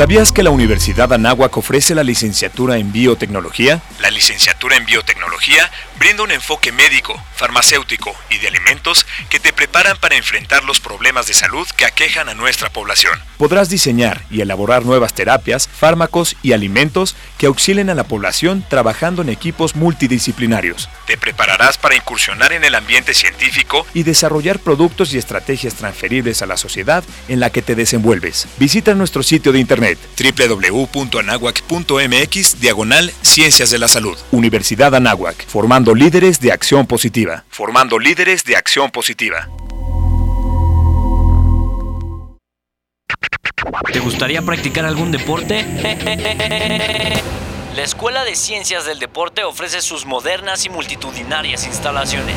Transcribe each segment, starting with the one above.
¿Sabías que la Universidad Anáhuac ofrece la licenciatura en biotecnología? La licenciatura en biotecnología brinda un enfoque médico, farmacéutico y de alimentos que te preparan para enfrentar los problemas de salud que aquejan a nuestra población. Podrás diseñar y elaborar nuevas terapias, fármacos y alimentos que auxilien a la población trabajando en equipos multidisciplinarios. Te prepararás para incursionar en el ambiente científico y desarrollar productos y estrategias transferibles a la sociedad en la que te desenvuelves. Visita nuestro sitio de internet www.anahuac.mx diagonal Ciencias de la Salud. Universidad Anáhuac, formando líderes de acción positiva. Formando líderes de acción positiva. ¿Te gustaría practicar algún deporte? La Escuela de Ciencias del Deporte ofrece sus modernas y multitudinarias instalaciones.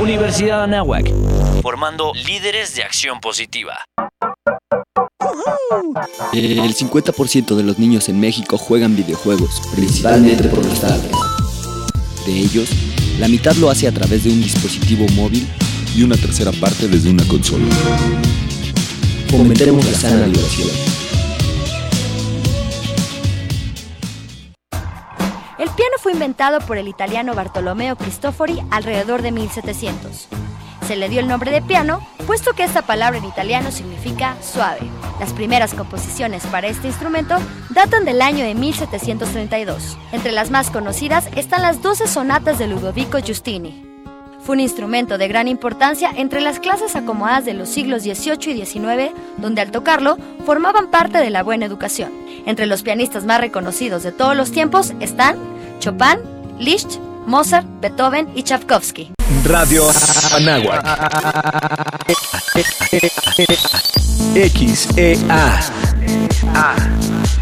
Universidad Anáhuac, formando líderes de acción positiva. El 50% de los niños en México juegan videojuegos, principalmente por tablets. De ellos, la mitad lo hace a través de un dispositivo móvil y una tercera parte desde una consola. Fomentemos la sana diversión. El piano fue inventado por el italiano Bartolomeo Cristofori alrededor de 1700. Se le dio el nombre de piano, puesto que esta palabra en italiano significa suave. Las primeras composiciones para este instrumento datan del año de 1732. Entre las más conocidas están las 12 sonatas de Ludovico Giustini. Fue un instrumento de gran importancia entre las clases acomodadas de los siglos XVIII y XIX, donde al tocarlo formaban parte de la buena educación. Entre los pianistas más reconocidos de todos los tiempos están Chopin, Liszt, Mozart, Beethoven y Tchaikovsky. Radio Anáhuac. XEA.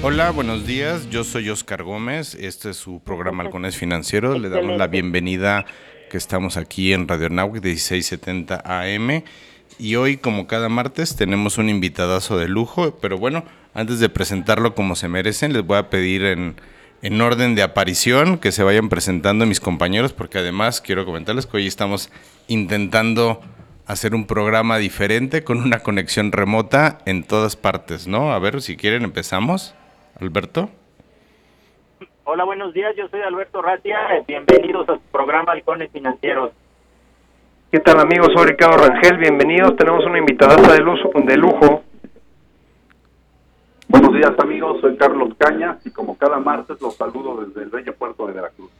Hola, buenos días. Yo soy Oscar Gómez. Este es su programa Halcones Financieros. Le damos la bienvenida que estamos aquí en Radio Nahuac 1670 AM. Y hoy, como cada martes, tenemos un invitadazo de lujo. Pero bueno, antes de presentarlo como se merecen, les voy a pedir en, en orden de aparición que se vayan presentando mis compañeros, porque además quiero comentarles que hoy estamos intentando hacer un programa diferente con una conexión remota en todas partes, ¿no? A ver, si quieren, empezamos. Alberto. Hola, buenos días. Yo soy Alberto Ratia. Bienvenidos a su programa Halcones Financieros. ¿Qué tal, amigos? Soy Ricardo Rangel. Bienvenidos. Tenemos una invitada de, lujo, de lujo. Buenos días, amigos. Soy Carlos Cañas y como cada martes los saludo desde el bello puerto de Veracruz.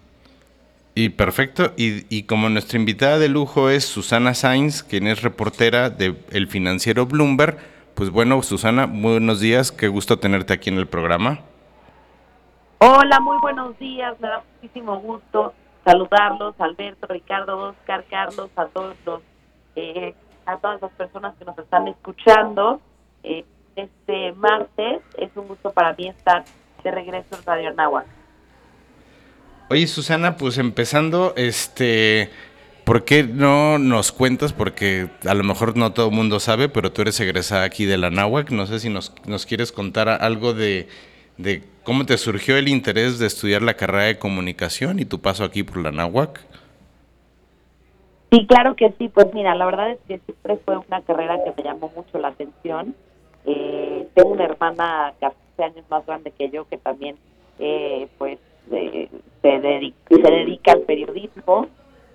Y perfecto. Y, y como nuestra invitada de lujo es Susana Sainz, quien es reportera de El Financiero Bloomberg, pues bueno, Susana, buenos días, qué gusto tenerte aquí en el programa. Hola, muy buenos días, me da muchísimo gusto saludarlos, Alberto, Ricardo, Oscar, Carlos, a todos los, eh, a todas las personas que nos están escuchando. Eh, este martes es un gusto para mí estar de regreso en Radio Anáhuac. Oye, Susana, pues empezando, este, ¿Por qué no nos cuentas? Porque a lo mejor no todo el mundo sabe, pero tú eres egresada aquí de la NAWAC. No sé si nos, nos quieres contar algo de, cómo te surgió el interés de estudiar la carrera de comunicación y tu paso aquí por la NAWAC. Sí, claro que sí. Pues mira, la verdad es que siempre fue una carrera que me llamó mucho la atención. Eh, tengo una hermana 14 años más grande que yo que también eh, pues eh, se, dedica, se dedica al periodismo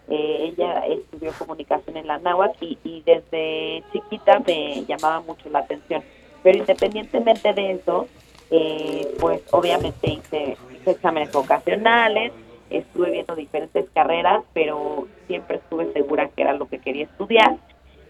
eh, ella estudió comunicación en la náhuatl y, desde chiquita me llamaba mucho la atención. Pero independientemente de eso, eh, pues obviamente hice, exámenes vocacionales, estuve viendo diferentes carreras, pero siempre estuve segura que era lo que quería estudiar.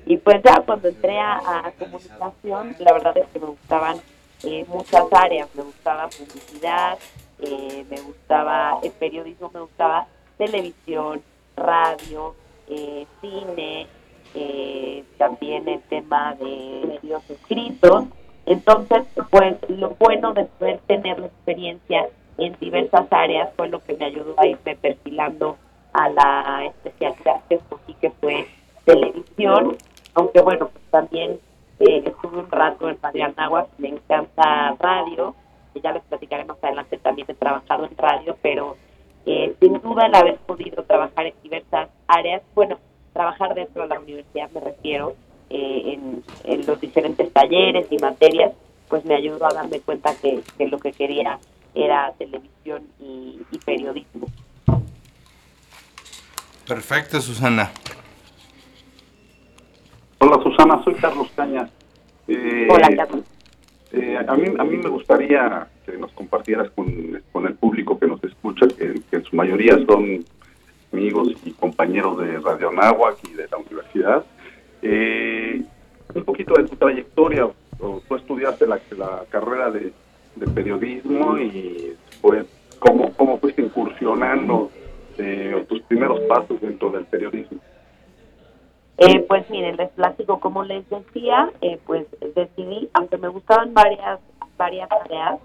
Y pues ya cuando entré a, comunicación, la verdad es que me gustaban eh, muchas áreas, me gustaba publicidad, me gustaba el periodismo, me gustaba televisión, radio, eh, cine, eh, también el tema de medios escritos. Entonces, pues lo bueno de poder tener la experiencia en diversas áreas fue lo que me ayudó a irme perfilando a la especialidad que escogí, que fue televisión, aunque bueno, pues también eh, estuve un rato en Radio Anáhuac, me encanta radio, que ya les platicaré más adelante, también he trabajado en radio, pero eh, sin duda el haber podido trabajar en diversas áreas, bueno, trabajar dentro de la universidad me refiero, eh, en, los diferentes talleres y materias, pues me ayudó a darme cuenta que, lo que quería era televisión y, periodismo. Perfecto, Susana. Hola, Susana, soy Carlos Cañas. Eh, Hola, Carlos. a, mí, a mí me gustaría que nos compartieras con, el público que nos escucha, que, en su mayoría son amigos y compañeros de Radio Nahuac y de la universidad. Eh, un poquito de tu trayectoria, tú estudiaste la, la carrera de, periodismo y pues cómo, cómo fuiste incursionando eh, tus primeros pasos dentro del periodismo. Eh, pues miren, les platico, como les decía, eh, pues decidí, aunque me gustaban varias varias tareas,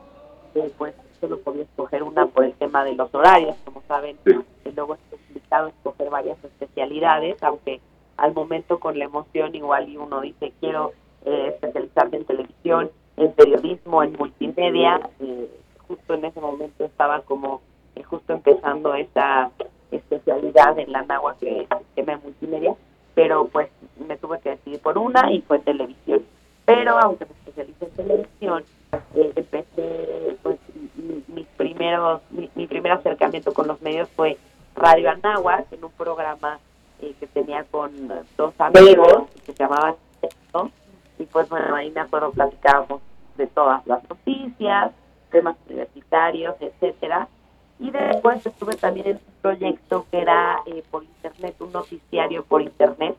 pues solo podía escoger una por el tema de los horarios, como saben, y luego es complicado escoger varias especialidades, aunque al momento con la emoción igual y uno dice quiero eh, especializarme en televisión, en periodismo, en multimedia, eh, justo en ese momento estaba como eh, justo empezando esa especialidad en la NAGUA que es tema de multimedia, pero pues me tuve que decidir por una y fue televisión. Pero aunque me especialicé en televisión, eh, empecé, pues, mis primeros, mi, primer acercamiento con los medios fue Radio Anáhuac, en un programa eh, que tenía con dos amigos, que se llamaba y pues bueno, ahí me acuerdo platicábamos de todas las noticias, temas universitarios, etcétera, y después estuve también en un proyecto que era eh, por internet, un noticiario por internet,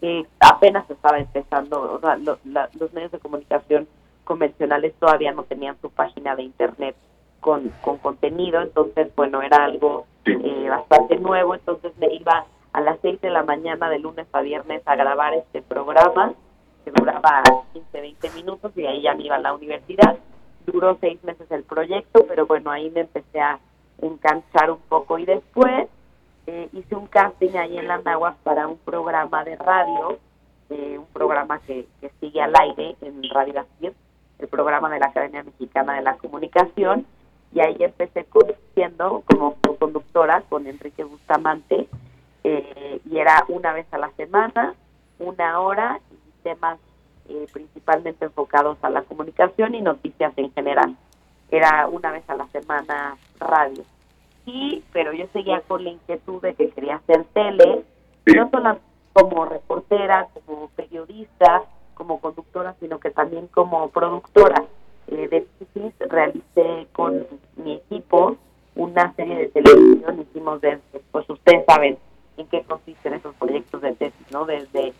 que apenas estaba empezando, o sea, los medios de comunicación convencionales todavía no tenían su página de internet con, con contenido, entonces bueno, era algo eh, bastante nuevo, entonces me iba a las 6 de la mañana de lunes a viernes a grabar este programa, que duraba 15, 20 minutos y ahí ya me iba a la universidad. Duró seis meses el proyecto, pero bueno, ahí me empecé a enganchar un poco. Y después eh, hice un casting ahí en la Nahuas para un programa de radio, eh, un programa que, que sigue al aire en Radio Brasil, el programa de la Academia Mexicana de la Comunicación y ahí empecé conduciendo como conductora con Enrique Bustamante eh, y era una vez a la semana, una hora y temas eh, principalmente enfocados a la comunicación y noticias en general. Era una vez a la semana radio. Sí, pero yo seguía con la inquietud de que quería hacer tele, no solo como reportera, como periodista, como conductora, sino que también como productora. Eh, de tesis realicé con mi equipo una serie de televisión, hicimos desde, pues ustedes saben en qué consisten esos proyectos de tesis, ¿no? Desde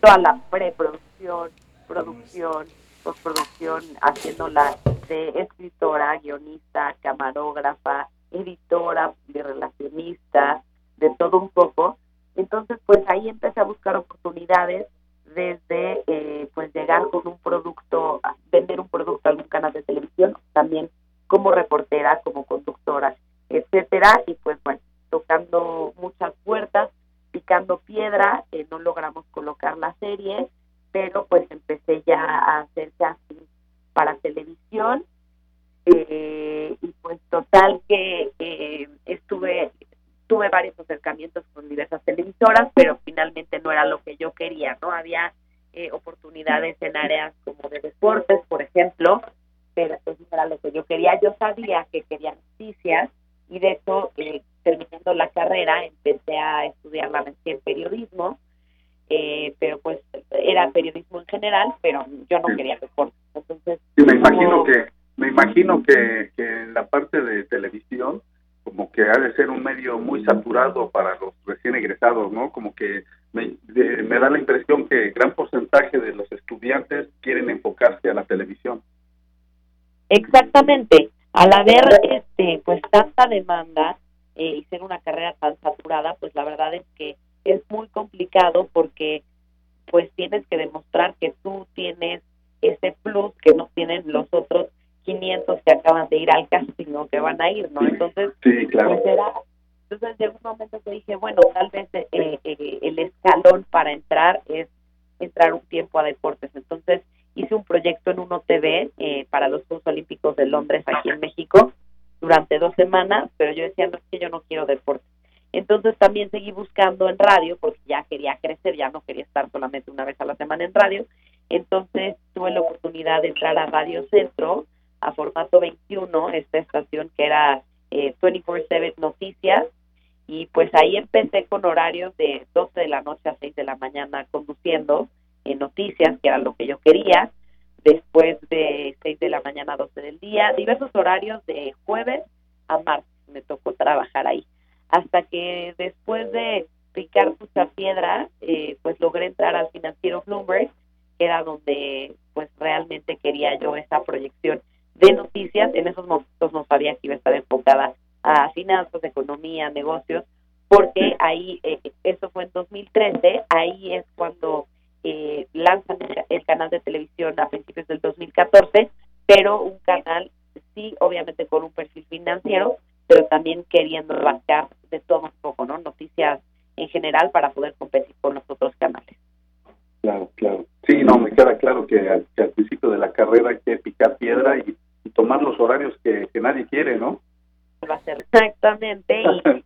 toda la preproducción, producción, postproducción, haciéndola de escritora, guionista, camarógrafa, editora, de relacionista, de todo un poco. Entonces, pues ahí empecé a buscar oportunidades desde eh, pues llegar con un producto, vender un producto a algún canal de televisión, también como reportera, como conductora, etcétera, y pues bueno, tocando muchas puertas, picando piedra, eh, no logramos colocar la serie, pero pues empecé ya a hacer casting para televisión, eh, y pues total que eh, estuve, tuve varios acercamientos con diversas televisoras, pero que yo quería no había eh, oportunidades en áreas como de deportes por ejemplo pero pues no era lo que yo quería. Yo sabía que quería noticias y de eso eh, terminando la carrera empecé a estudiar la maestría en periodismo eh, pero pues era periodismo en general pero yo no quería deportes entonces me imagino que me imagino que, que en la parte de televisión como que ha de ser un medio muy saturado para los recién egresados, ¿no? Como que me, me da la impresión que gran porcentaje de los estudiantes quieren enfocarse a la televisión. Exactamente. Al haber este pues tanta demanda eh, y ser una carrera tan saturada, pues la verdad es que es muy complicado porque pues tienes que demostrar que tú tienes ese plus que no tienen los otros 500 que acaban de ir al casting o que van a ir, ¿no? Entonces, sí, claro. pues era, entonces llegó un momento que dije, bueno, tal para entrar es entrar un tiempo a deportes. Entonces hice un proyecto en Uno TV eh, para los Juegos Olímpicos de Londres aquí en México durante dos semanas, pero yo decía, no es que yo no quiero deportes. Entonces también seguí buscando en radio porque ya quería crecer, ya no quería estar solamente una vez a la semana en radio. Entonces tuve la oportunidad de entrar a Radio Centro, a formato 21, esta estación que era eh, 24/7 Noticias, y pues ahí empecé con horarios de 12 de la noche a 6 de la mañana conduciendo en noticias, que era lo que yo quería, después de 6 de la mañana a 12 del día, diversos horarios de jueves a martes me tocó trabajar ahí, hasta que después de picar mucha piedra, eh, pues logré entrar al financiero Bloomberg, que era donde pues realmente quería yo esa proyección de noticias. En esos momentos no sabía que iba a estar enfocada a finanzas, economía, negocios, porque ahí, eh, eso fue en 2013, ahí es cuando eh, lanzan el, canal de televisión a principios del 2014, pero un canal, sí, obviamente con un perfil financiero, pero también queriendo abarcar de todo un poco, ¿no? Noticias en general para poder exactamente. y, y cubrir